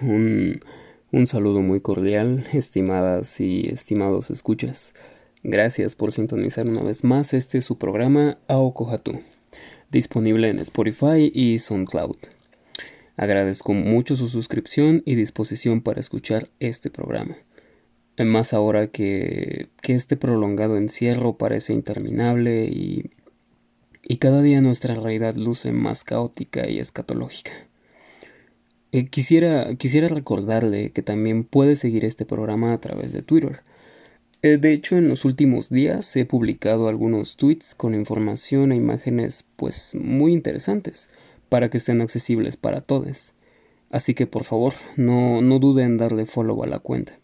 Un, saludo muy cordial, estimadas y estimados escuchas. Gracias por sintonizar una vez más este su programa Aokohatu, disponible en Spotify y SoundCloud. Agradezco mucho su suscripción y disposición para escuchar este programa. Más ahora que, que este prolongado encierro parece interminable y, y cada día nuestra realidad luce más caótica y escatológica. Eh, quisiera, quisiera recordarle que también puede seguir este programa a través de Twitter. Eh, de hecho, en los últimos días he publicado algunos tweets con información e imágenes pues muy interesantes para que estén accesibles para todos. Así que por favor, no, no duden en darle follow a la cuenta.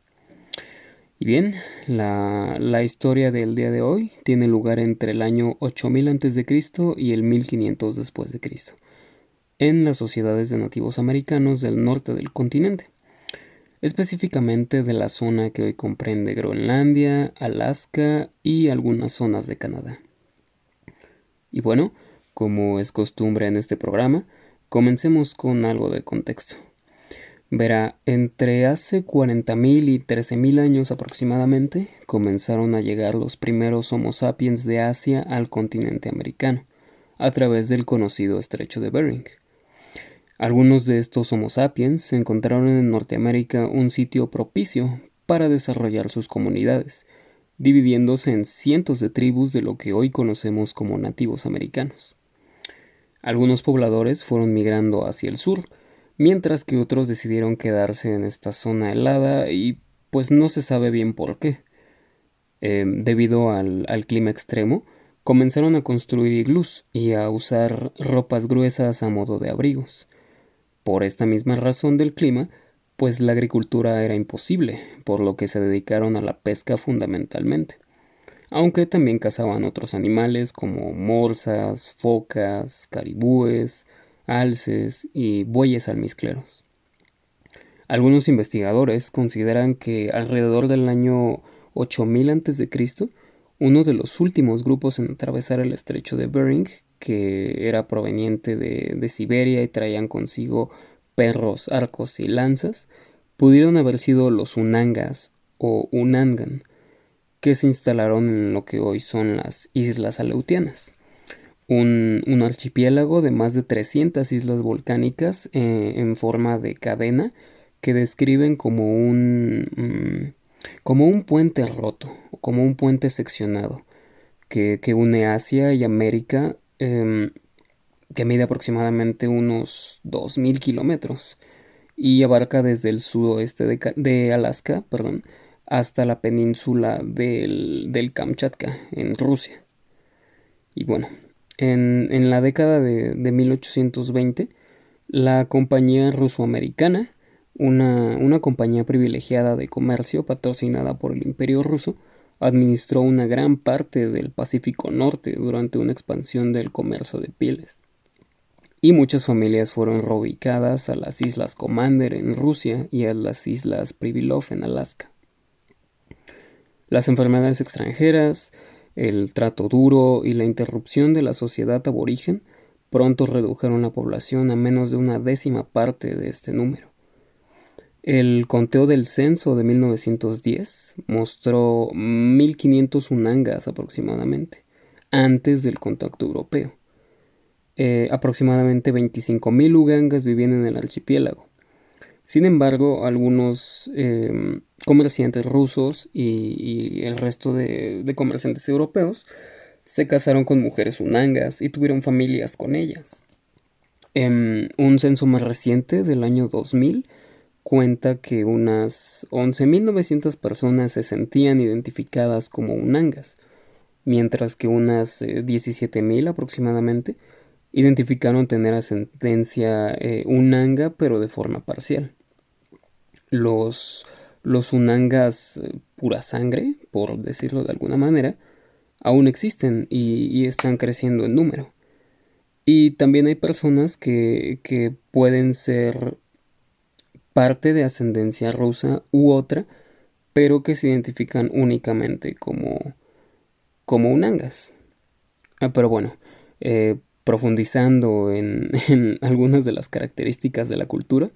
Y bien, la, la, historia del día de hoy tiene lugar entre el año 8000 a.C. y el 1500 después de Cristo en las sociedades de nativos americanos del norte del continente, específicamente de la zona que hoy comprende Groenlandia, Alaska y algunas zonas de Canadá. Y bueno, como es costumbre en este programa, comencemos con algo de contexto. Verá, entre hace 40.000 y 13.000 años aproximadamente comenzaron a llegar los primeros Homo sapiens de Asia al continente americano, a través del conocido estrecho de Bering. Algunos de estos Homo sapiens encontraron en Norteamérica un sitio propicio para desarrollar sus comunidades, dividiéndose en cientos de tribus de lo que hoy conocemos como nativos americanos. Algunos pobladores fueron migrando hacia el sur, mientras que otros decidieron quedarse en esta zona helada y pues no se sabe bien por qué. Eh, debido al, al clima extremo, comenzaron a construir iglús y a usar ropas gruesas a modo de abrigos. Por esta misma razón del clima, pues la agricultura era imposible, por lo que se dedicaron a la pesca fundamentalmente, aunque también cazaban otros animales como morsas, focas, caribúes, alces y bueyes almizcleros. Algunos investigadores consideran que alrededor del año 8000 a.C., uno de los últimos grupos en atravesar el estrecho de Bering que era proveniente de, Siberia y traían consigo perros, arcos y lanzas, pudieron haber sido los Unangas o Unangan, que se instalaron en lo que hoy son las Islas Aleutianas, un, archipiélago de más de 300 islas volcánicas eh, en forma de cadena que describen como un, mm, como un puente roto, como un puente seccionado, que, que une Asia y América Em, que mide aproximadamente unos 2.000 kilómetros y abarca desde el sudoeste de, Alaska perdón, hasta la península del, del, Kamchatka, en Rusia. Y bueno, en, en la década de, de, 1820, la compañía ruso-americana, una, una compañía privilegiada de comercio patrocinada por el Imperio ruso, administró una gran parte del Pacífico Norte durante una expansión del comercio de pieles. Y muchas familias fueron reubicadas a las islas Commander en Rusia y a las islas Pribilov en Alaska. Las enfermedades extranjeras, el trato duro y la interrupción de la sociedad aborigen pronto redujeron la población a menos de una décima parte de este número. El conteo del censo de 1910 mostró 1.500 unangas aproximadamente, antes del contacto europeo. Eh, aproximadamente 25.000 ugangas vivían en el archipiélago. Sin embargo, algunos em, comerciantes rusos y, el resto de, comerciantes europeos se casaron con mujeres unangas y tuvieron familias con ellas. En em, un censo más reciente del año 2000 cuenta que unas 11.900 personas se sentían identificadas como unangas, mientras que unas 17.000 eh, aproximadamente identificaron tener ascendencia eh, unanga pero de forma parcial. Los, los unangas eh, pura sangre, por decirlo de alguna manera, aún existen y, están creciendo en número. Y también hay personas que, que pueden ser parte de ascendencia rusa u otra, pero que se identifican únicamente como, como unangas. Ah, pero bueno, eh, profundizando en, en, algunas de las características de la cultura,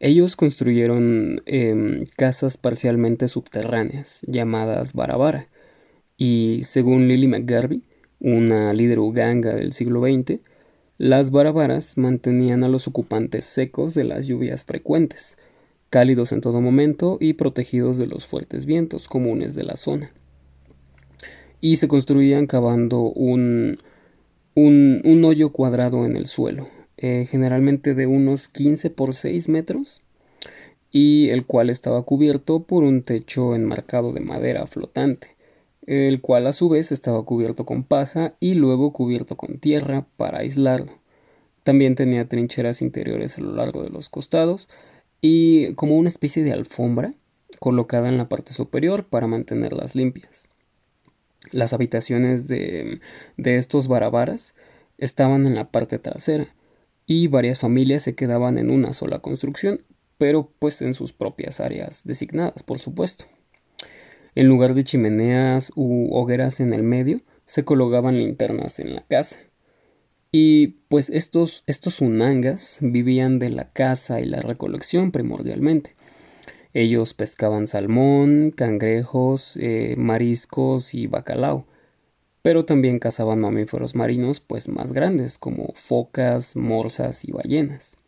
Ellos construyeron em, casas parcialmente subterráneas, llamadas Barabara, y según Lily McGarvey, una líder uganga del siglo XX, las barabaras mantenían a los ocupantes secos de las lluvias frecuentes, cálidos en todo momento y protegidos de los fuertes vientos comunes de la zona. Y se construían cavando un, un, hoyo cuadrado en el suelo, eh, generalmente de unos 15 por 6 metros, y el cual estaba cubierto por un techo enmarcado de madera flotante, el cual a su vez estaba cubierto con paja y luego cubierto con tierra para aislarlo. También tenía trincheras interiores a lo largo de los costados y como una especie de alfombra colocada en la parte superior para mantenerlas limpias. Las habitaciones de, de estos barabaras estaban en la parte trasera y varias familias se quedaban en una sola construcción, pero pues en sus propias áreas designadas, por supuesto. En lugar de chimeneas u hogueras en el medio, se colocaban linternas en la casa. Y pues estos, estos unangas vivían de la caza y la recolección primordialmente. Ellos pescaban salmón, cangrejos, eh, mariscos y bacalao, pero también cazaban mamíferos marinos pues más grandes como focas, morsas y ballenas.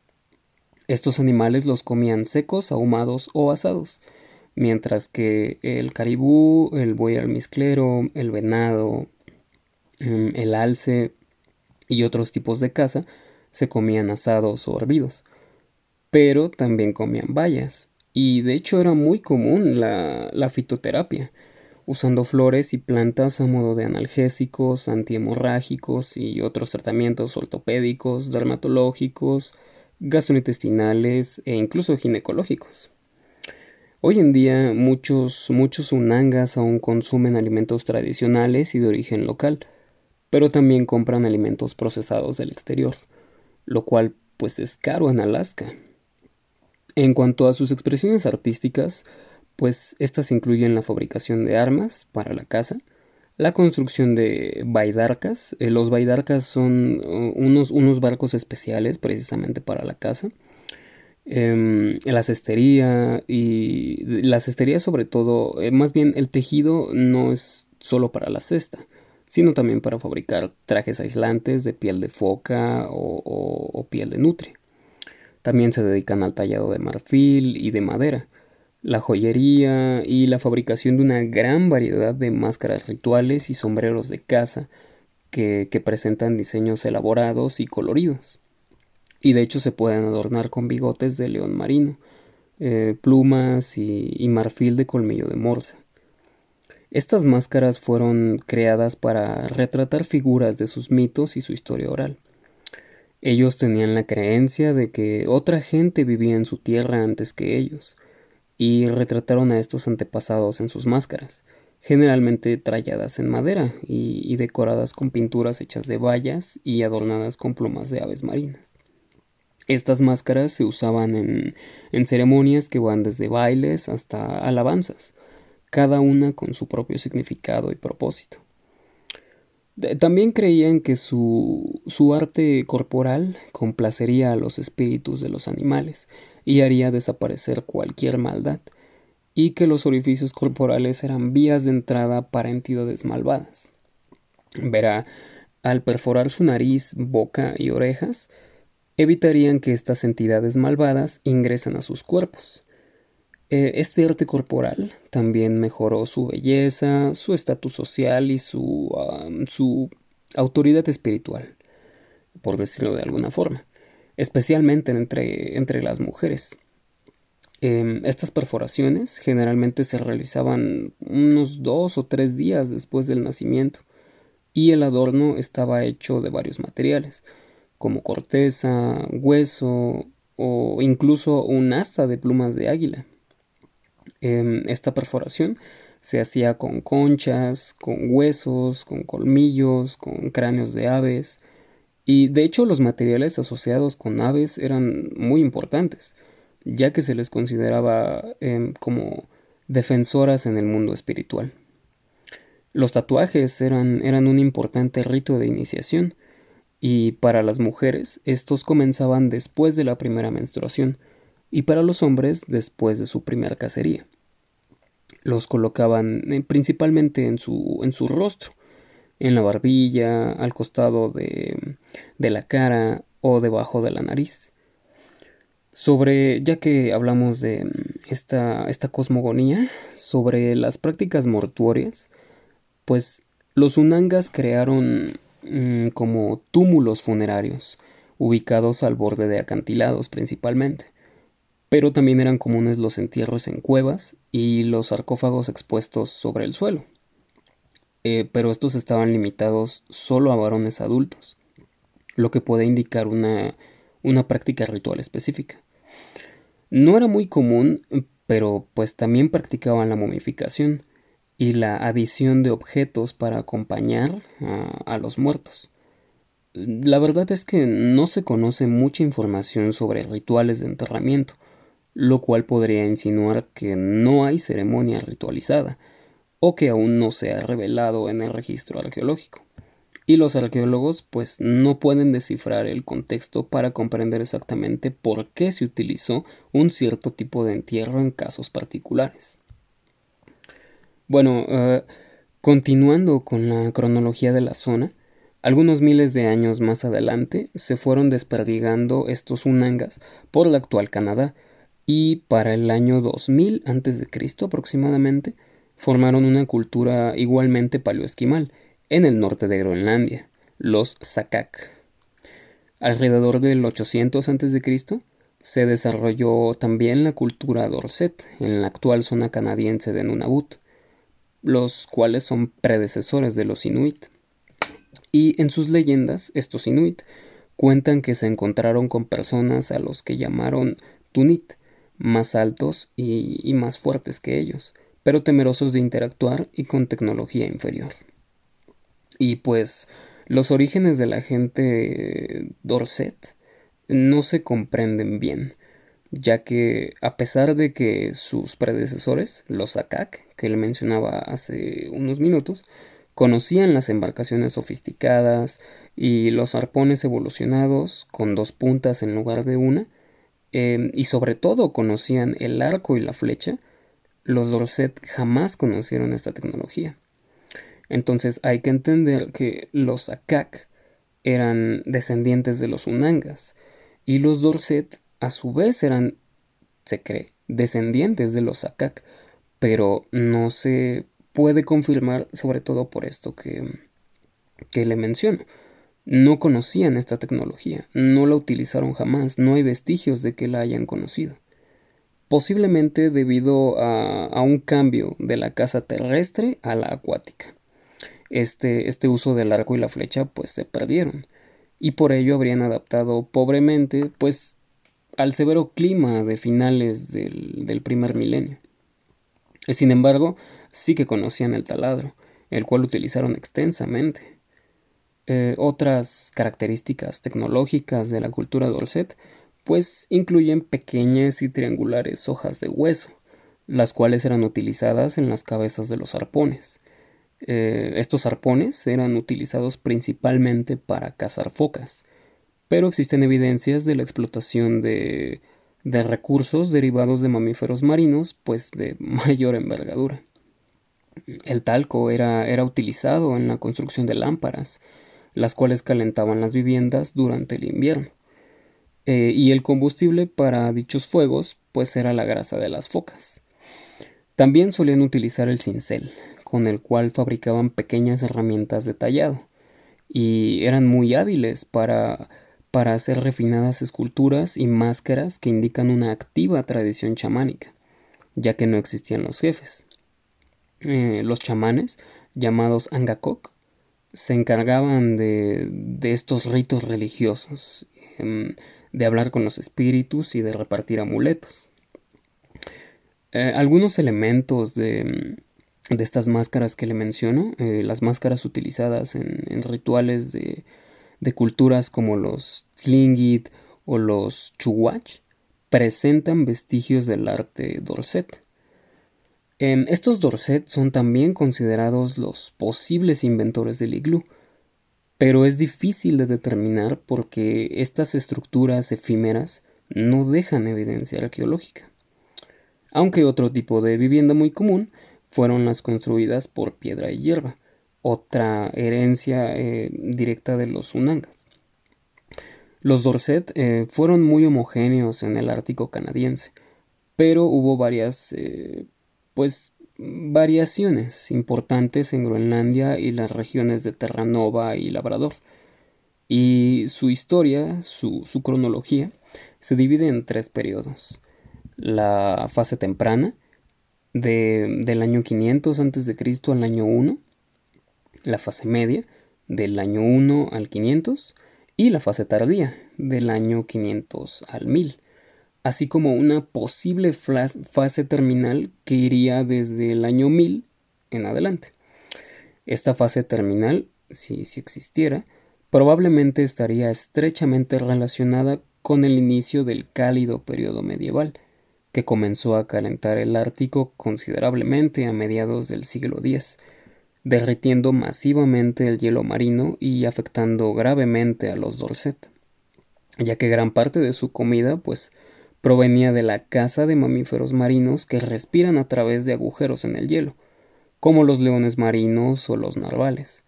Estos animales los comían secos, ahumados o asados, mientras que el caribú, el buey almizclero, el venado, em, el alce y otros tipos de caza se comían asados o hervidos, pero también comían bayas, y de hecho era muy común la, la fitoterapia, usando flores y plantas a modo de analgésicos, antihemorrágicos y otros tratamientos ortopédicos, dermatológicos, gastrointestinales e incluso ginecológicos. Hoy en día muchos, muchos unangas aún consumen alimentos tradicionales y de origen local, pero también compran alimentos procesados del exterior, lo cual pues es caro en Alaska. En cuanto a sus expresiones artísticas, pues estas incluyen la fabricación de armas para la caza, la construcción de baidarcas. Eh, los baidarcas son uh, unos, unos barcos especiales precisamente para la caza eh, la cestería y la cestería sobre todo, eh, más bien el tejido no es solo para la cesta, sino también para fabricar trajes aislantes de piel de foca o, piel de nutria. También se dedican al tallado de marfil y de madera, la joyería y la fabricación de una gran variedad de máscaras rituales y sombreros de caza que presentan diseños elaborados y coloridos y de hecho se pueden adornar con bigotes de león marino, eh, plumas y, marfil de colmillo de morsa. Estas máscaras fueron creadas para retratar figuras de sus mitos y su historia oral. Ellos tenían la creencia de que otra gente vivía en su tierra antes que ellos, y retrataron a estos antepasados en sus máscaras, generalmente tralladas en madera y decoradas con pinturas hechas de bayas y adornadas con plumas de aves marinas. Estas máscaras se usaban en, en, ceremonias que van desde bailes hasta alabanzas, cada una con su propio significado y propósito. también creían que su, su arte corporal complacería a los espíritus de los animales y haría desaparecer cualquier maldad, y que los orificios corporales eran vías de entrada para entidades malvadas. Verá, al perforar su nariz, boca y orejas, evitarían que estas entidades malvadas ingresen a sus cuerpos. Eh, este arte corporal también mejoró su belleza, su estatus social y su, su autoridad espiritual, por decirlo de alguna forma, especialmente entre, entre las mujeres. Em, estas perforaciones generalmente se realizaban unos dos o tres días después del nacimiento y el adorno estaba hecho de varios materiales, como corteza, hueso o incluso un asta de plumas de águila. Em, esta perforación se hacía con conchas, con huesos, con colmillos, con cráneos de aves, y de hecho los materiales asociados con aves eran muy importantes, ya que se les consideraba em, como defensoras en el mundo espiritual. Los tatuajes eran, eran un importante rito de iniciación, y para las mujeres estos comenzaban después de la primera menstruación y para los hombres después de su primera cacería. Los colocaban eh, principalmente en su, en su rostro, en la barbilla, al costado de, de la cara o debajo de la nariz. Sobre, ya que hablamos de esta, esta cosmogonía, sobre las prácticas mortuorias, pues los unangas crearon mm, como túmulos funerarios, ubicados al borde de acantilados principalmente. Pero también eran comunes los entierros en cuevas y los sarcófagos expuestos sobre el suelo. Eh, pero estos estaban limitados solo a varones adultos, lo que puede indicar una, una práctica ritual específica. No era muy común, pero pues también practicaban la momificación y la adición de objetos para acompañar a, los muertos. La verdad es que no se conoce mucha información sobre rituales de enterramiento, lo cual podría insinuar que no hay ceremonia ritualizada, o que aún no se ha revelado en el registro arqueológico. Y los arqueólogos pues no pueden descifrar el contexto para comprender exactamente por qué se utilizó un cierto tipo de entierro en casos particulares. Bueno, eh, continuando con la cronología de la zona, algunos miles de años más adelante se fueron desperdigando estos unangas por la actual Canadá y para el año 2000 a.C. aproximadamente formaron una cultura igualmente paleoesquimal en el norte de Groenlandia, los Sakak. Alrededor del 800 a.C. se desarrolló también la cultura Dorset en la actual zona canadiense de Nunavut, los cuales son predecesores de los Inuit. Y en sus leyendas, estos Inuit cuentan que se encontraron con personas a los que llamaron Tunit, más altos y, más fuertes que ellos, pero temerosos de interactuar y con tecnología inferior. Y pues los orígenes de la gente Dorset no se comprenden bien, ya que a pesar de que sus predecesores, los Akak, que le mencionaba hace unos minutos, conocían las embarcaciones sofisticadas y los arpones evolucionados con dos puntas en lugar de una, Em, y sobre todo conocían el arco y la flecha, los Dorset jamás conocieron esta tecnología. Entonces hay que entender que los Akak eran descendientes de los Unangas y los Dorset a su vez eran, se cree, descendientes de los Akak, pero no se puede confirmar sobre todo por esto que, que le menciono no conocían esta tecnología, no la utilizaron jamás, no hay vestigios de que la hayan conocido. Posiblemente debido a, un cambio de la casa terrestre a la acuática. Este, este uso del arco y la flecha pues se perdieron y por ello habrían adaptado pobremente pues al severo clima de finales del, del primer milenio. Sin embargo, sí que conocían el taladro, el cual utilizaron extensamente. Eh, otras características tecnológicas de la cultura Dorset pues incluyen pequeñas y triangulares hojas de hueso, las cuales eran utilizadas en las cabezas de los arpones. Eh, estos arpones eran utilizados principalmente para cazar focas, pero existen evidencias de la explotación de, de recursos derivados de mamíferos marinos, pues de mayor envergadura. El talco era, era utilizado en la construcción de lámparas, las cuales calentaban las viviendas durante el invierno. Eh, y el combustible para dichos fuegos pues era la grasa de las focas. También solían utilizar el cincel, con el cual fabricaban pequeñas herramientas de tallado, y eran muy hábiles para, para hacer refinadas esculturas y máscaras que indican una activa tradición chamánica, ya que no existían los jefes. Eh, los chamanes, llamados angakok, se encargaban de, de estos ritos religiosos, em, de hablar con los espíritus y de repartir amuletos. Eh, algunos elementos de, de, estas máscaras que le menciono, eh, las máscaras utilizadas en, en rituales de, de, culturas como los Tlingit o los Chuwach, presentan vestigios del arte Dorset. Em, estos Dorset son también considerados los posibles inventores del iglú, pero es difícil de determinar porque estas estructuras efímeras no dejan evidencia arqueológica. Aunque otro tipo de vivienda muy común fueron las construidas por piedra y hierba, otra herencia eh, directa de los Unangas. Los Dorset eh, fueron muy homogéneos en el Ártico canadiense, pero hubo varias, eh, pues, variaciones importantes en Groenlandia y las regiones de Terranova y Labrador. Y su historia, su, cronología, se divide en tres periodos. La fase temprana, del año 500 a.C. al año 1, la fase media, del año 1 al 500, y la fase tardía, del año 500 al 1000 así como una posible fase terminal que iría desde el año 1000 en adelante. Esta fase terminal, si, si existiera, probablemente estaría estrechamente relacionada con el inicio del cálido periodo medieval, que comenzó a calentar el Ártico considerablemente a mediados del siglo X, derritiendo masivamente el hielo marino y afectando gravemente a los Dorset, ya que gran parte de su comida pues provenía de la caza de mamíferos marinos que respiran a través de agujeros en el hielo, como los leones marinos o los narvales.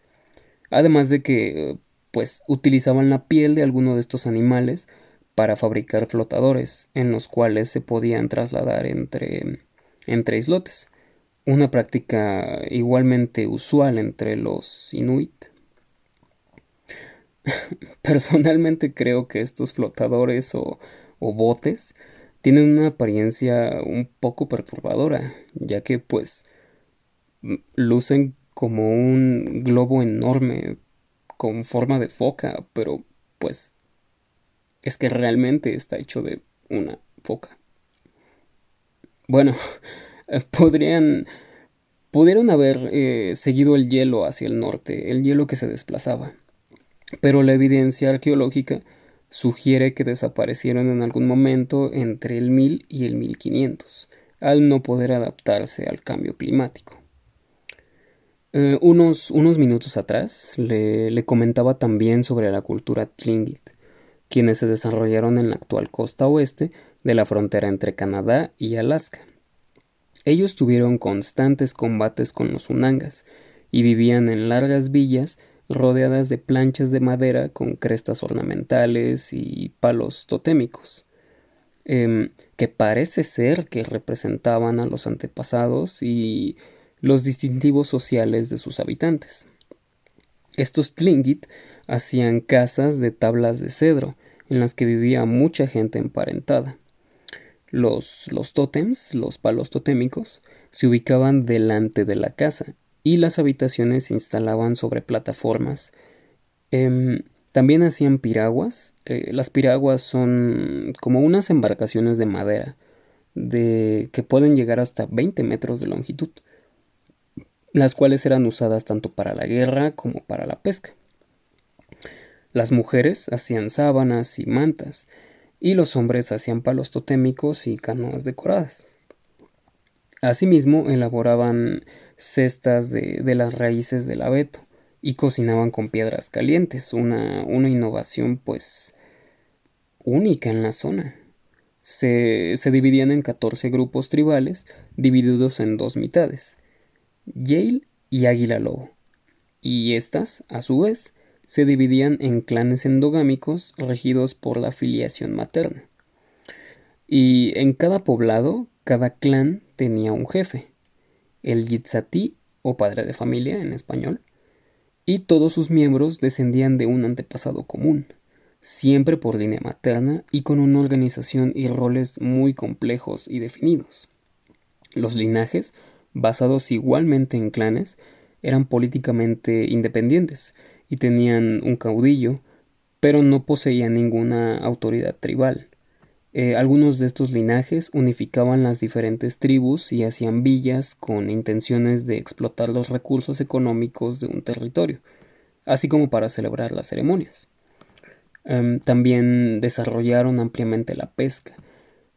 Además de que, pues, utilizaban la piel de alguno de estos animales para fabricar flotadores, en los cuales se podían trasladar entre, entre islotes, una práctica igualmente usual entre los inuit. Personalmente creo que estos flotadores o botes tienen una apariencia un poco perturbadora, ya que pues lucen como un globo enorme con forma de foca, pero pues es que realmente está hecho de una foca. Bueno, podrían pudieron haber eh, seguido el hielo hacia el norte, el hielo que se desplazaba, pero la evidencia arqueológica sugiere que desaparecieron en algún momento entre el 1000 y el 1500, al no poder adaptarse al cambio climático. Eh, unos, unos, minutos atrás le, le, comentaba también sobre la cultura Tlingit, quienes se desarrollaron en la actual costa oeste de la frontera entre Canadá y Alaska. Ellos tuvieron constantes combates con los Unangas y vivían en largas villas rodeadas de planchas de madera con crestas ornamentales y palos totémicos, em, que parece ser que representaban a los antepasados y los distintivos sociales de sus habitantes. Estos Tlingit hacían casas de tablas de cedro, en las que vivía mucha gente emparentada. Los, los tótems, los palos totémicos, se ubicaban delante de la casa y las habitaciones se instalaban sobre plataformas. Em, también hacían piraguas. Eh, las piraguas son como unas embarcaciones de madera de, que pueden llegar hasta 20 metros de longitud, las cuales eran usadas tanto para la guerra como para la pesca. Las mujeres hacían sábanas y mantas, y los hombres hacían palos totémicos y canoas decoradas. Asimismo, elaboraban cestas de, las raíces del abeto y cocinaban con piedras calientes, una, una innovación pues única en la zona. Se, se, dividían en 14 grupos tribales divididos en dos mitades, Yale y Águila Lobo, y estas, a su vez, se dividían en clanes endogámicos regidos por la filiación materna. Y en cada poblado, cada clan tenía un jefe, el Yitzati o padre de familia en español, y todos sus miembros descendían de un antepasado común, siempre por línea materna y con una organización y roles muy complejos y definidos. Los linajes, basados igualmente en clanes, eran políticamente independientes y tenían un caudillo, pero no poseían ninguna autoridad tribal. Eh, algunos de estos linajes unificaban las diferentes tribus y hacían villas con intenciones de explotar los recursos económicos de un territorio, así como para celebrar las ceremonias. Em, también desarrollaron ampliamente la pesca.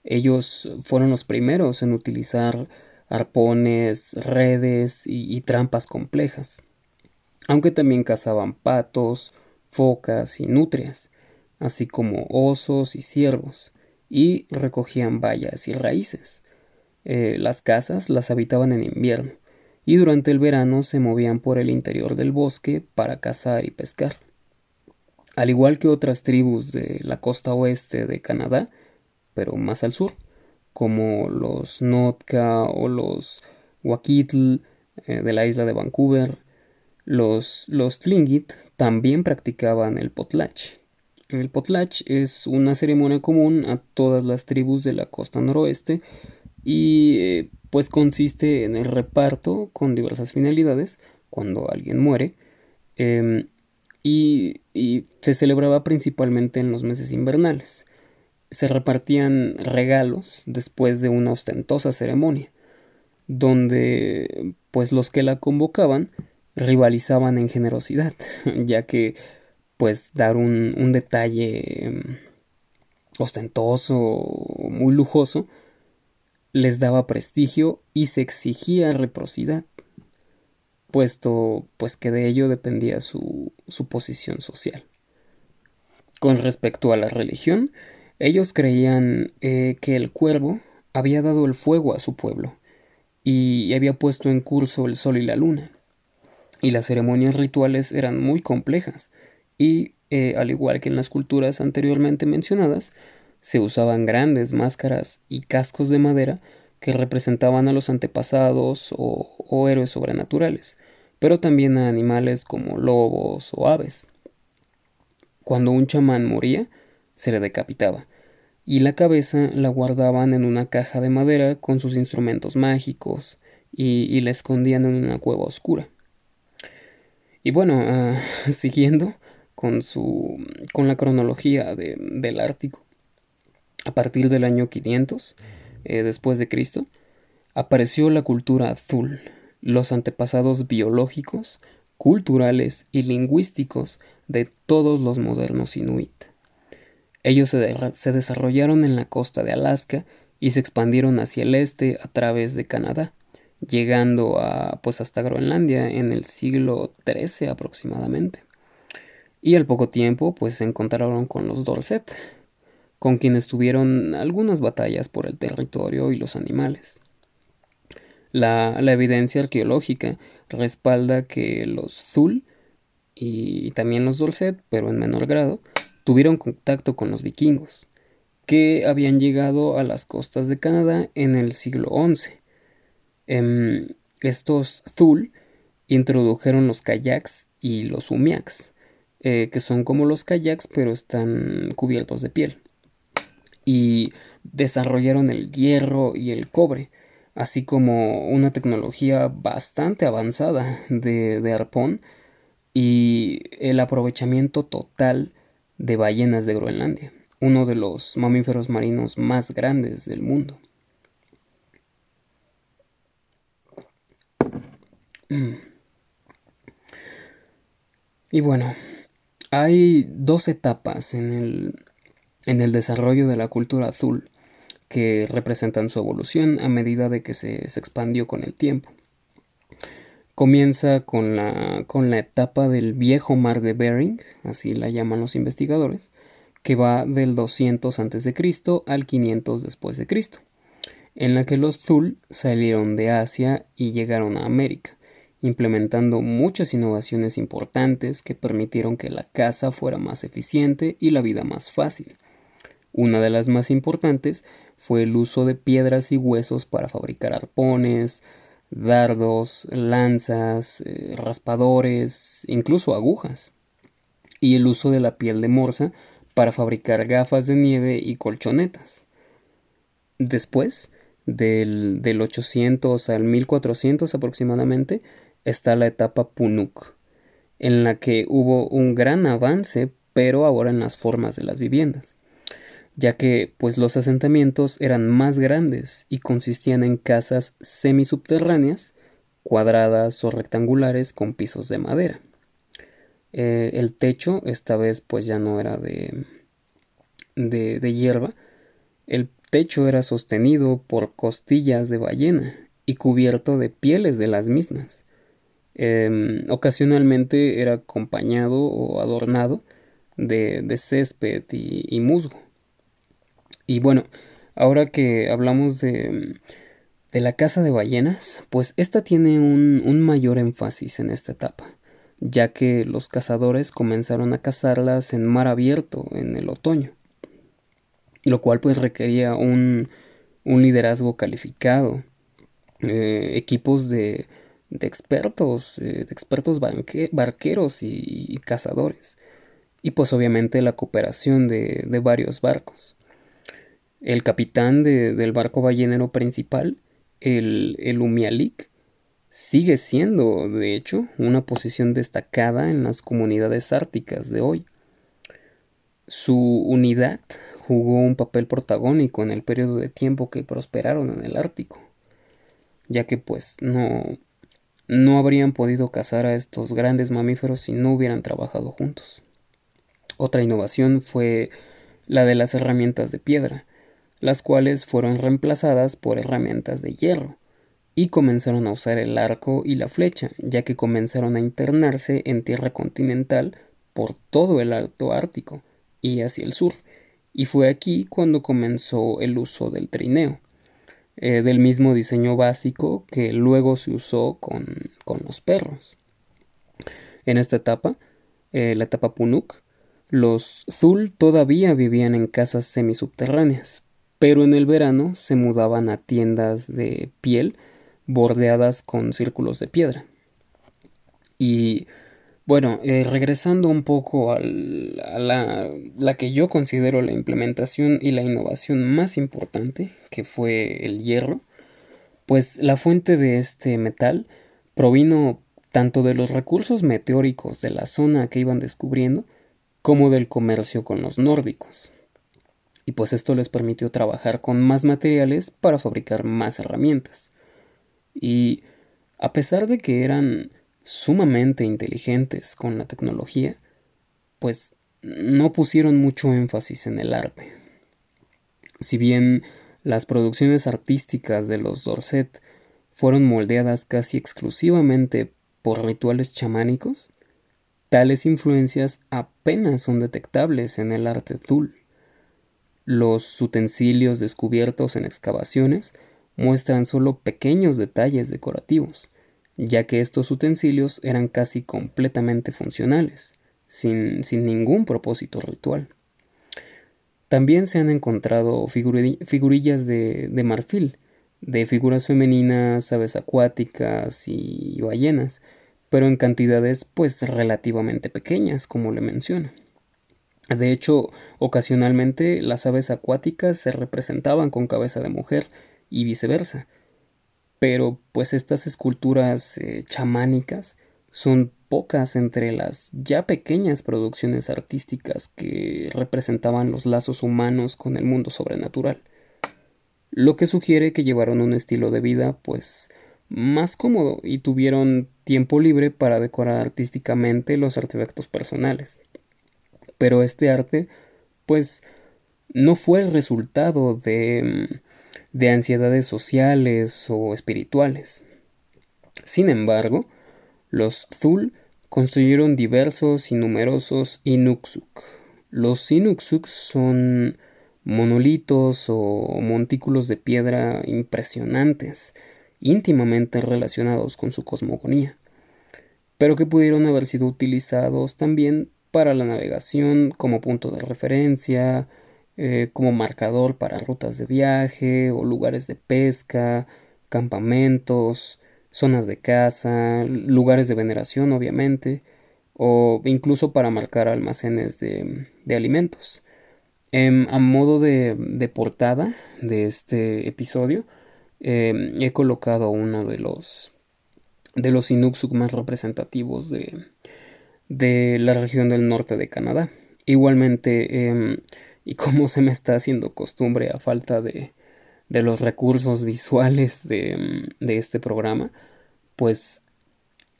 Ellos fueron los primeros en utilizar arpones, redes y trampas complejas, aunque también cazaban patos, focas y nutrias, así como osos y ciervos y recogían bayas y raíces. Eh, las casas las habitaban en invierno y durante el verano se movían por el interior del bosque para cazar y pescar. Al igual que otras tribus de la costa oeste de Canadá, pero más al sur, como los Notka o los Wakitl eh, de la isla de Vancouver, los, los Tlingit también practicaban el potlatch. El potlatch es una ceremonia común a todas las tribus de la costa noroeste y eh, pues consiste en el reparto con diversas finalidades cuando alguien muere em, y, y, se celebraba principalmente en los meses invernales. Se repartían regalos después de una ostentosa ceremonia, donde pues los que la convocaban rivalizaban en generosidad, ya que pues dar un, un detalle em, ostentoso, muy lujoso, les daba prestigio y se exigía reciprocidad, puesto pues que de ello dependía su, su posición social. Con respecto a la religión, ellos creían eh, que el cuervo había dado el fuego a su pueblo y había puesto en curso el sol y la luna. Y las ceremonias rituales eran muy complejas y, eh, al igual que en las culturas anteriormente mencionadas, se usaban grandes máscaras y cascos de madera que representaban a los antepasados o, héroes sobrenaturales, pero también a animales como lobos o aves. Cuando un chamán moría, se le decapitaba, y la cabeza la guardaban en una caja de madera con sus instrumentos mágicos y, la escondían en una cueva oscura. Y bueno, ah, siguiendo con su con la cronología del Ártico, a partir del año 500 eh, después de Cristo, apareció la cultura azul, los antepasados biológicos, culturales y lingüísticos de todos los modernos inuit. Ellos se desarrollaron en la costa de Alaska y se expandieron hacia el este a través de Canadá, llegando a pues hasta Groenlandia en el siglo XIII aproximadamente. Y al poco tiempo pues se encontraron con los Dorset, con quienes tuvieron algunas batallas por el territorio y los animales. La, evidencia arqueológica respalda que los Zul y también los Dorset, pero en menor grado, tuvieron contacto con los vikingos, que habían llegado a las costas de Canadá en el siglo XI. Em, estos Zul introdujeron los kayaks y los umiaks, eh, que son como los kayaks pero están cubiertos de piel y desarrollaron el hierro y el cobre, así como una tecnología bastante avanzada de, arpón y el aprovechamiento total de ballenas de Groenlandia, uno de los mamíferos marinos más grandes del mundo. Y bueno, hay dos etapas en el en el desarrollo de la cultura azul, que representan su evolución a medida de que se, expandió con el tiempo. Comienza con la, con la etapa del viejo mar de Bering, así la llaman los investigadores, que va del 200 a.C. al 500 después de Cristo, en la que los Zul salieron de Asia y llegaron a América, implementando muchas innovaciones importantes que permitieron que la caza fuera más eficiente y la vida más fácil. Una de las más importantes fue el uso de piedras y huesos para fabricar arpones, dardos, lanzas, eh, raspadores, incluso agujas, y el uso de la piel de morsa para fabricar gafas de nieve y colchonetas. Después, del, del 800 al 1400 aproximadamente, está la etapa Punuk, en la que hubo un gran avance, pero ahora en las formas de las viviendas ya que pues los asentamientos eran más grandes y consistían en casas semisubterráneas, cuadradas o rectangulares con pisos de madera. Eh, el techo esta vez pues ya no era de, de, hierba, el techo era sostenido por costillas de ballena y cubierto de pieles de las mismas. Em, ocasionalmente era acompañado o adornado de, césped y musgo. Y bueno, ahora que hablamos de, de la caza de ballenas, pues esta tiene un, un mayor énfasis en esta etapa, ya que los cazadores comenzaron a cazarlas en mar abierto en el otoño, lo cual pues requería un, un liderazgo calificado, eh, equipos de, de expertos, eh, de expertos barqueros y, cazadores, y pues obviamente la cooperación de, de varios barcos. El capitán del barco ballenero principal, el, el Umialik, sigue siendo, de hecho, una posición destacada en las comunidades árticas de hoy. Su unidad jugó un papel protagónico en el periodo de tiempo que prosperaron en el Ártico, ya que pues no, no habrían podido cazar a estos grandes mamíferos si no hubieran trabajado juntos. Otra innovación fue la de las herramientas de piedra, las cuales fueron reemplazadas por herramientas de hierro, y comenzaron a usar el arco y la flecha, ya que comenzaron a internarse en tierra continental por todo el Alto Ártico y hacia el sur, y fue aquí cuando comenzó el uso del trineo, eh, del mismo diseño básico que luego se usó con, los perros. En esta etapa, eh, la etapa Punuk, los Zul todavía vivían en casas semisubterráneas, pero en el verano se mudaban a tiendas de piel bordeadas con círculos de piedra. Y bueno, eh, regresando un poco a la, la, que yo considero la implementación y la innovación más importante, que fue el hierro, pues la fuente de este metal provino tanto de los recursos meteóricos de la zona que iban descubriendo, como del comercio con los nórdicos. Y pues esto les permitió trabajar con más materiales para fabricar más herramientas. Y a pesar de que eran sumamente inteligentes con la tecnología, pues no pusieron mucho énfasis en el arte. Si bien las producciones artísticas de los Dorset fueron moldeadas casi exclusivamente por rituales chamánicos, tales influencias apenas son detectables en el arte Zul. Los utensilios descubiertos en excavaciones muestran solo pequeños detalles decorativos, ya que estos utensilios eran casi completamente funcionales, sin, ningún propósito ritual. También se han encontrado figurillas de, de, marfil, de figuras femeninas, aves acuáticas y ballenas, pero en cantidades pues relativamente pequeñas, como le menciono. De hecho, ocasionalmente las aves acuáticas se representaban con cabeza de mujer y viceversa, pero pues estas esculturas eh, chamánicas son pocas entre las ya pequeñas producciones artísticas que representaban los lazos humanos con el mundo sobrenatural, lo que sugiere que llevaron un estilo de vida pues más cómodo y tuvieron tiempo libre para decorar artísticamente los artefactos personales. Pero este arte pues no fue el resultado de mm, de ansiedades sociales o espirituales. Sin embargo, los Zul construyeron diversos y numerosos Inuksuk. Los Inuksuk son monolitos o montículos de piedra impresionantes, íntimamente relacionados con su cosmogonía, pero que pudieron haber sido utilizados también para la navegación como punto de referencia, eh, como marcador para rutas de viaje o lugares de pesca, campamentos, zonas de caza, lugares de veneración obviamente, o incluso para marcar almacenes de, alimentos. Em, a modo de, portada de este episodio, em, he colocado uno de los de los Inuksuk más representativos de, de la región del norte de Canadá. Igualmente, em, y como se me está haciendo costumbre a falta de, de los recursos visuales de, mm, de este programa, pues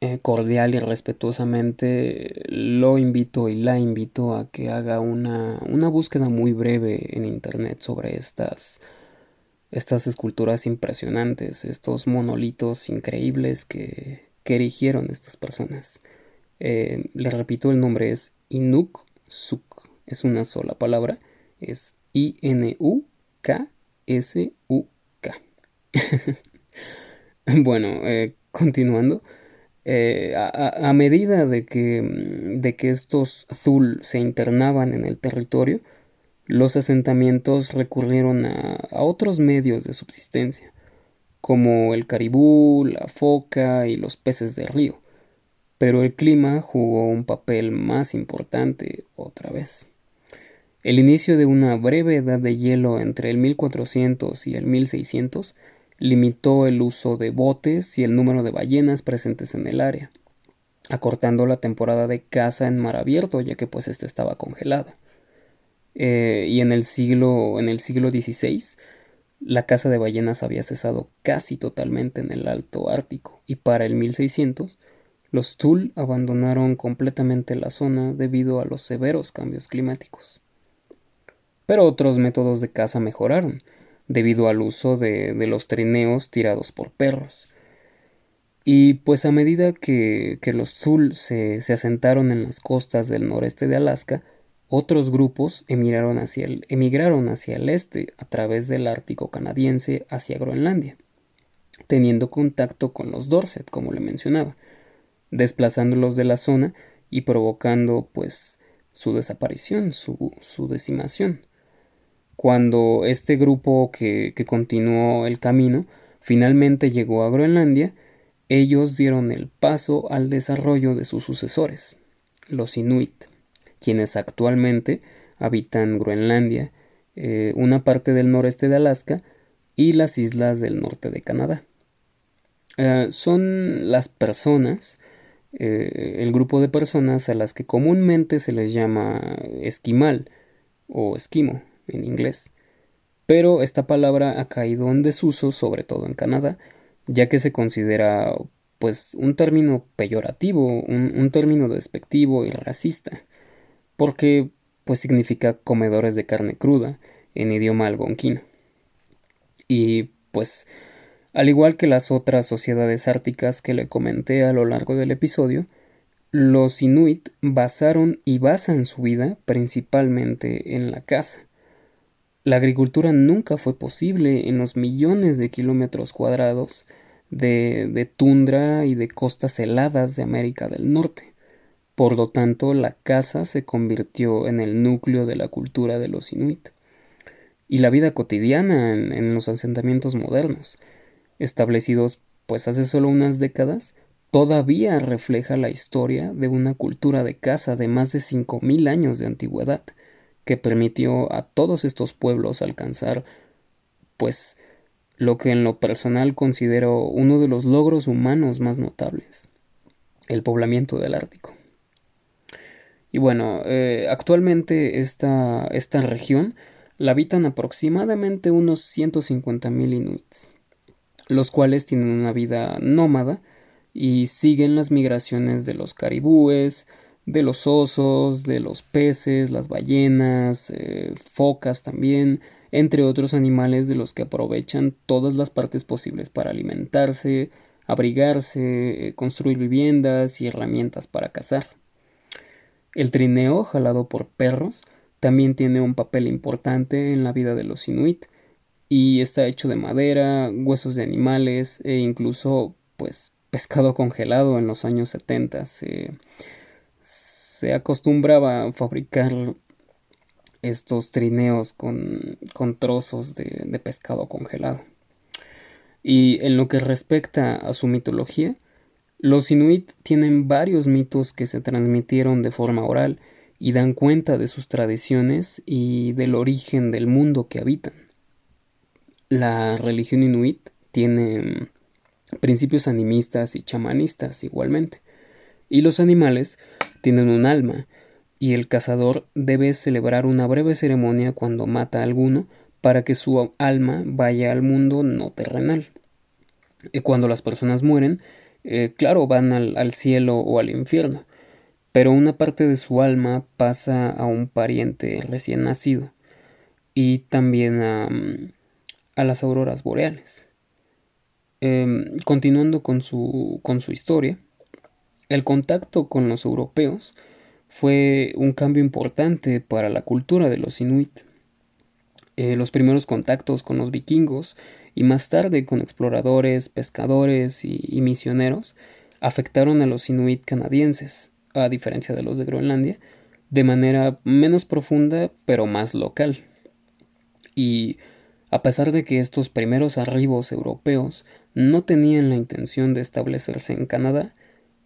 eh, cordial y respetuosamente lo invito y la invito a que haga una, una búsqueda muy breve en internet sobre estas, estas esculturas impresionantes, estos monolitos increíbles que, que erigieron estas personas. Eh, les repito, el nombre es Inuk Suk, es una sola palabra es I-N-U-K-K-S-U-K. K-S-U-K. bueno, eh, continuando. Eh, a, medida de que, de que estos Zul se internaban en el territorio, los asentamientos recurrieron a, a otros medios de subsistencia, como el caribú, la foca y los peces de río, pero el clima jugó un papel más importante otra vez. El inicio de una breve edad de hielo entre el 1400 y el 1600 limitó el uso de botes y el número de ballenas presentes en el área, acortando la temporada de caza en mar abierto, ya que pues este estaba congelado. Eh, y en el siglo en el siglo XVI la caza de ballenas había cesado casi totalmente en el Alto Ártico y para el 1600 los Tul abandonaron completamente la zona debido a los severos cambios climáticos. Pero otros métodos de caza mejoraron, debido al uso de, los trineos tirados por perros. Y pues a medida que, los Zul se, asentaron en las costas del noreste de Alaska, otros grupos emigraron hacia, el, este a través del Ártico canadiense hacia Groenlandia, teniendo contacto con los Dorset, como le mencionaba, desplazándolos de la zona y provocando pues su desaparición, su decimación cuando este grupo que, continuó el camino finalmente llegó a Groenlandia, ellos dieron el paso al desarrollo de sus sucesores, los Inuit, quienes actualmente habitan Groenlandia, eh, una parte del noreste de Alaska y las islas del norte de Canadá. Eh, son las personas, eh, el grupo de personas a las que comúnmente se les llama esquimal o esquimo en inglés. Pero esta palabra ha caído en desuso, sobre todo en Canadá, ya que se considera pues un término peyorativo, un, término despectivo y racista, porque pues significa comedores de carne cruda en idioma algonquino. Y pues al igual que las otras sociedades árticas que le comenté a lo largo del episodio, los inuit basaron y basan su vida principalmente en la caza. La agricultura nunca fue posible en los millones de kilómetros cuadrados de, tundra y de costas heladas de América del Norte. Por lo tanto, la caza se convirtió en el núcleo de la cultura de los inuit. Y la vida cotidiana en, en los asentamientos modernos, establecidos pues hace solo unas décadas, todavía refleja la historia de una cultura de caza de más de 5.000 años de antigüedad, que permitió a todos estos pueblos alcanzar, pues, lo que en lo personal considero uno de los logros humanos más notables, el poblamiento del Ártico. Y bueno, eh, actualmente esta, esta región la habitan aproximadamente unos 150.000 inuits, los cuales tienen una vida nómada y siguen las migraciones de los caribúes, de los osos, de los peces, las ballenas, eh, focas también, entre otros animales de los que aprovechan todas las partes posibles para alimentarse, abrigarse, eh, construir viviendas y herramientas para cazar. El trineo, jalado por perros, también tiene un papel importante en la vida de los inuit y está hecho de madera, huesos de animales e incluso pues pescado congelado en los años 70 se acostumbraba a fabricar estos trineos con, trozos de, de, pescado congelado. Y en lo que respecta a su mitología, los inuit tienen varios mitos que se transmitieron de forma oral y dan cuenta de sus tradiciones y del origen del mundo que habitan. La religión inuit tiene principios animistas y chamanistas igualmente, y los animales tienen un alma, y el cazador debe celebrar una breve ceremonia cuando mata a alguno para que su alma vaya al mundo no terrenal. Y cuando las personas mueren, eh, claro, van al, cielo o al infierno, pero una parte de su alma pasa a un pariente recién nacido y también a, a las auroras boreales. Em, continuando con su, con su historia, el contacto con los europeos fue un cambio importante para la cultura de los inuit. eh, los primeros contactos con los vikingos y más tarde con exploradores, pescadores y, misioneros afectaron a los inuit canadienses, a diferencia de los de Groenlandia, de manera menos profunda pero más local. Y a pesar de que estos primeros arribos europeos no tenían la intención de establecerse en Canadá,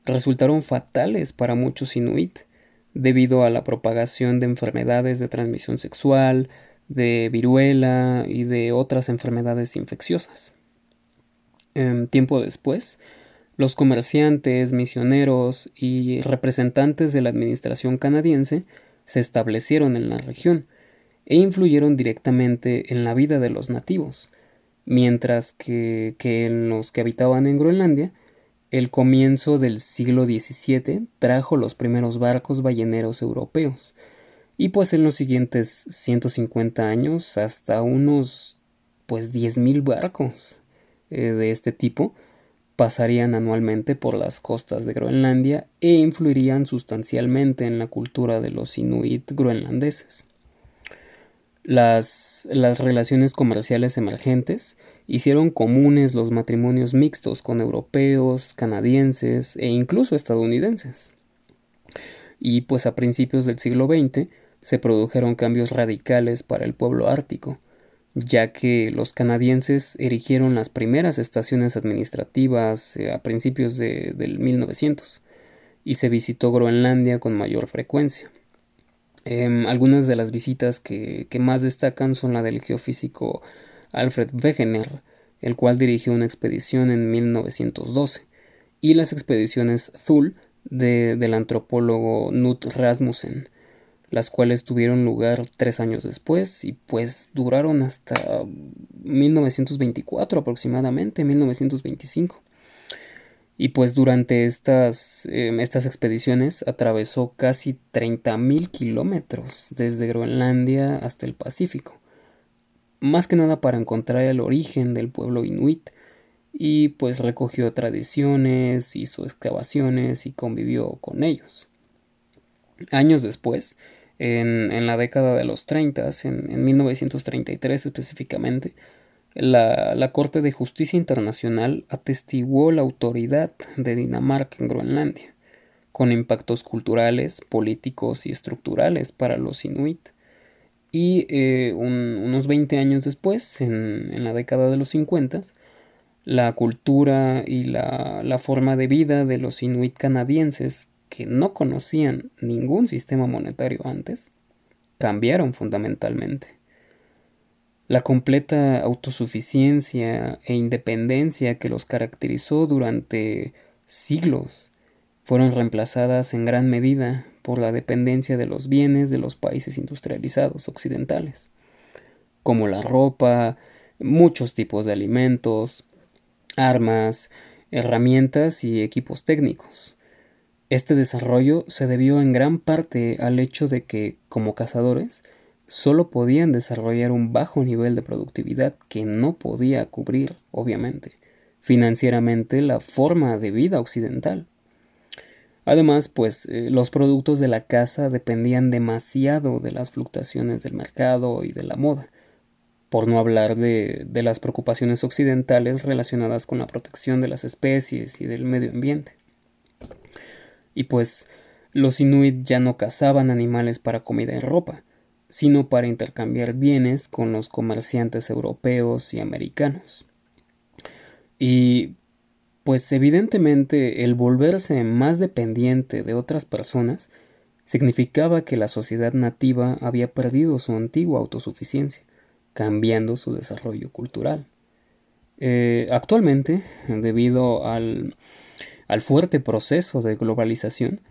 resultaron fatales para muchos inuit, debido a la propagación de enfermedades de transmisión sexual, de viruela y de otras enfermedades infecciosas. Em, tiempo después, los comerciantes, misioneros y representantes de la administración canadiense se establecieron en la región e influyeron directamente en la vida de los nativos, mientras que, que en los que habitaban en Groenlandia, el comienzo del siglo XVII trajo los primeros barcos balleneros europeos, y pues en los siguientes 150 años hasta unos pues 10.000 barcos eh, de este tipo pasarían anualmente por las costas de Groenlandia e influirían sustancialmente en la cultura de los inuit groenlandeses. Las, las relaciones comerciales emergentes hicieron comunes los matrimonios mixtos con europeos, canadienses e incluso estadounidenses. Y pues a principios del siglo XX se produjeron cambios radicales para el pueblo ártico, ya que los canadienses erigieron las primeras estaciones administrativas eh, a principios de, del 1900 y se visitó Groenlandia con mayor frecuencia. Em, algunas de las visitas que, que, más destacan son la del geofísico Alfred Wegener, el cual dirigió una expedición en 1912, y las expediciones Thul de, del antropólogo Knut Rasmussen, las cuales tuvieron lugar tres años después y pues duraron hasta 1924 aproximadamente, 1925. Y pues durante estas, em, estas expediciones atravesó casi 30.000 kilómetros desde Groenlandia hasta el Pacífico, más que nada para encontrar el origen del pueblo inuit, y pues recogió tradiciones, hizo excavaciones y convivió con ellos. Años después, en, la década de los 30, en, en 1933 específicamente, la, Corte de Justicia Internacional atestiguó la autoridad de Dinamarca en Groenlandia, con impactos culturales, políticos y estructurales para los inuit. Y eh, unos 20 años después, en, la década de los 50, la cultura y la forma de vida de los inuit canadienses que no conocían ningún sistema monetario antes, cambiaron fundamentalmente. La completa autosuficiencia e independencia que los caracterizó durante siglos fueron reemplazadas en gran medida por la dependencia de los bienes de los países industrializados occidentales, como la ropa, muchos tipos de alimentos, armas, herramientas y equipos técnicos, este desarrollo se debió en gran parte al hecho de que, como cazadores, solo podían desarrollar un bajo nivel de productividad que no podía cubrir, obviamente, financieramente la forma de vida occidental. Además, pues eh, los productos de la caza dependían demasiado de las fluctuaciones del mercado y de la moda, por no hablar de, de las preocupaciones occidentales relacionadas con la protección de las especies y del medio ambiente. Y pues los inuit ya no cazaban animales para comida y ropa, sino para intercambiar bienes con los comerciantes europeos y americanos. Y pues evidentemente el volverse más dependiente de otras personas significaba que la sociedad nativa había perdido su antigua autosuficiencia, cambiando su desarrollo cultural. Eh, actualmente, debido al al fuerte proceso de globalización,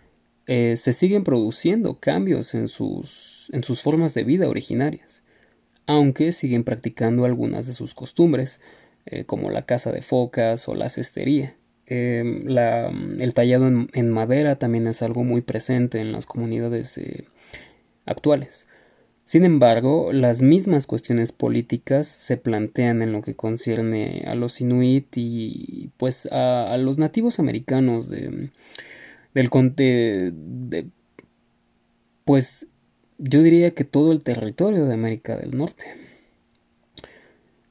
eh, se siguen produciendo cambios en sus, en sus formas de vida originarias, aunque siguen practicando algunas de sus costumbres, eh, como la caza de focas o la cestería. Em, el tallado en, madera también es algo muy presente en las comunidades eh, actuales. Sin embargo, las mismas cuestiones políticas se plantean en lo que concierne a los inuit y pues a, los nativos americanos de, del de, de, pues yo diría que todo el territorio de América del Norte.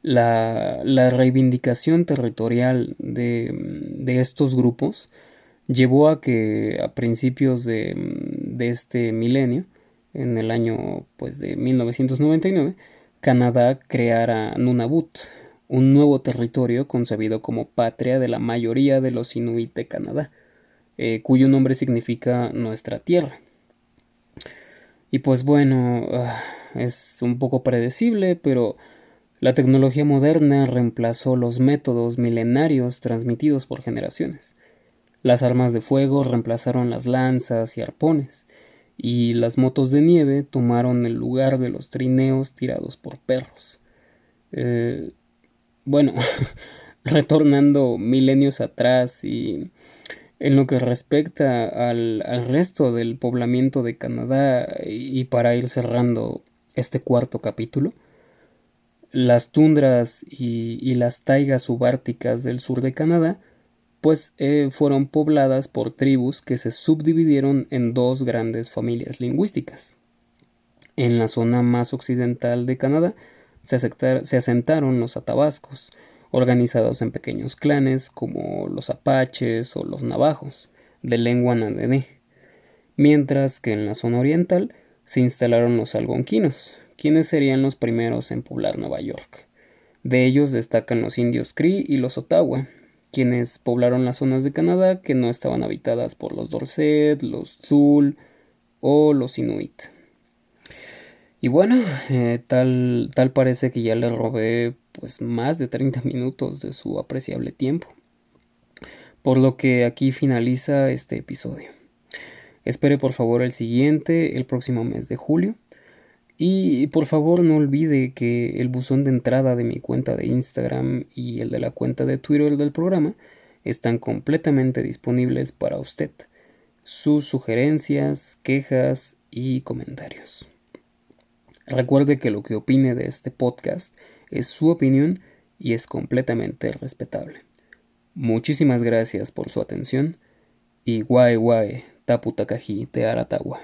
La, reivindicación territorial de, de, estos grupos llevó a que a principios de, de este milenio, en el año pues, de 1999, Canadá creara Nunavut, un nuevo territorio concebido como patria de la mayoría de los inuit de Canadá, eh, cuyo nombre significa nuestra tierra. Y pues bueno, ah, es un poco predecible, pero la tecnología moderna reemplazó los métodos milenarios transmitidos por generaciones. Las armas de fuego reemplazaron las lanzas y arpones, y las motos de nieve tomaron el lugar de los trineos tirados por perros. Eh, bueno, retornando milenios atrás y en lo que respecta al, resto del poblamiento de Canadá y, para ir cerrando este cuarto capítulo, las tundras y, las taigas subárticas del sur de Canadá pues eh, fueron pobladas por tribus que se subdividieron en dos grandes familias lingüísticas. En la zona más occidental de Canadá se, se asentaron los atabascos, organizados en pequeños clanes como los apaches o los navajos, de lengua nadene, mientras que en la zona oriental se instalaron los algonquinos, quienes serían los primeros en poblar Nueva York. De ellos destacan los indios Cree y los Ottawa, quienes poblaron las zonas de Canadá que no estaban habitadas por los Dorset, los Zul o los Inuit. Y bueno, eh, tal, tal parece que ya le robé pues más de 30 minutos de su apreciable tiempo. Por lo que aquí finaliza este episodio. Espere por favor el siguiente, el próximo mes de julio. Y por favor no olvide que el buzón de entrada de mi cuenta de Instagram y el de la cuenta de Twitter del programa están completamente disponibles para usted. Sus sugerencias, quejas y comentarios. Recuerde que lo que opine de este podcast es su opinión y es completamente respetable. Muchísimas gracias por su atención y guay guay tapu takaji te aratagua.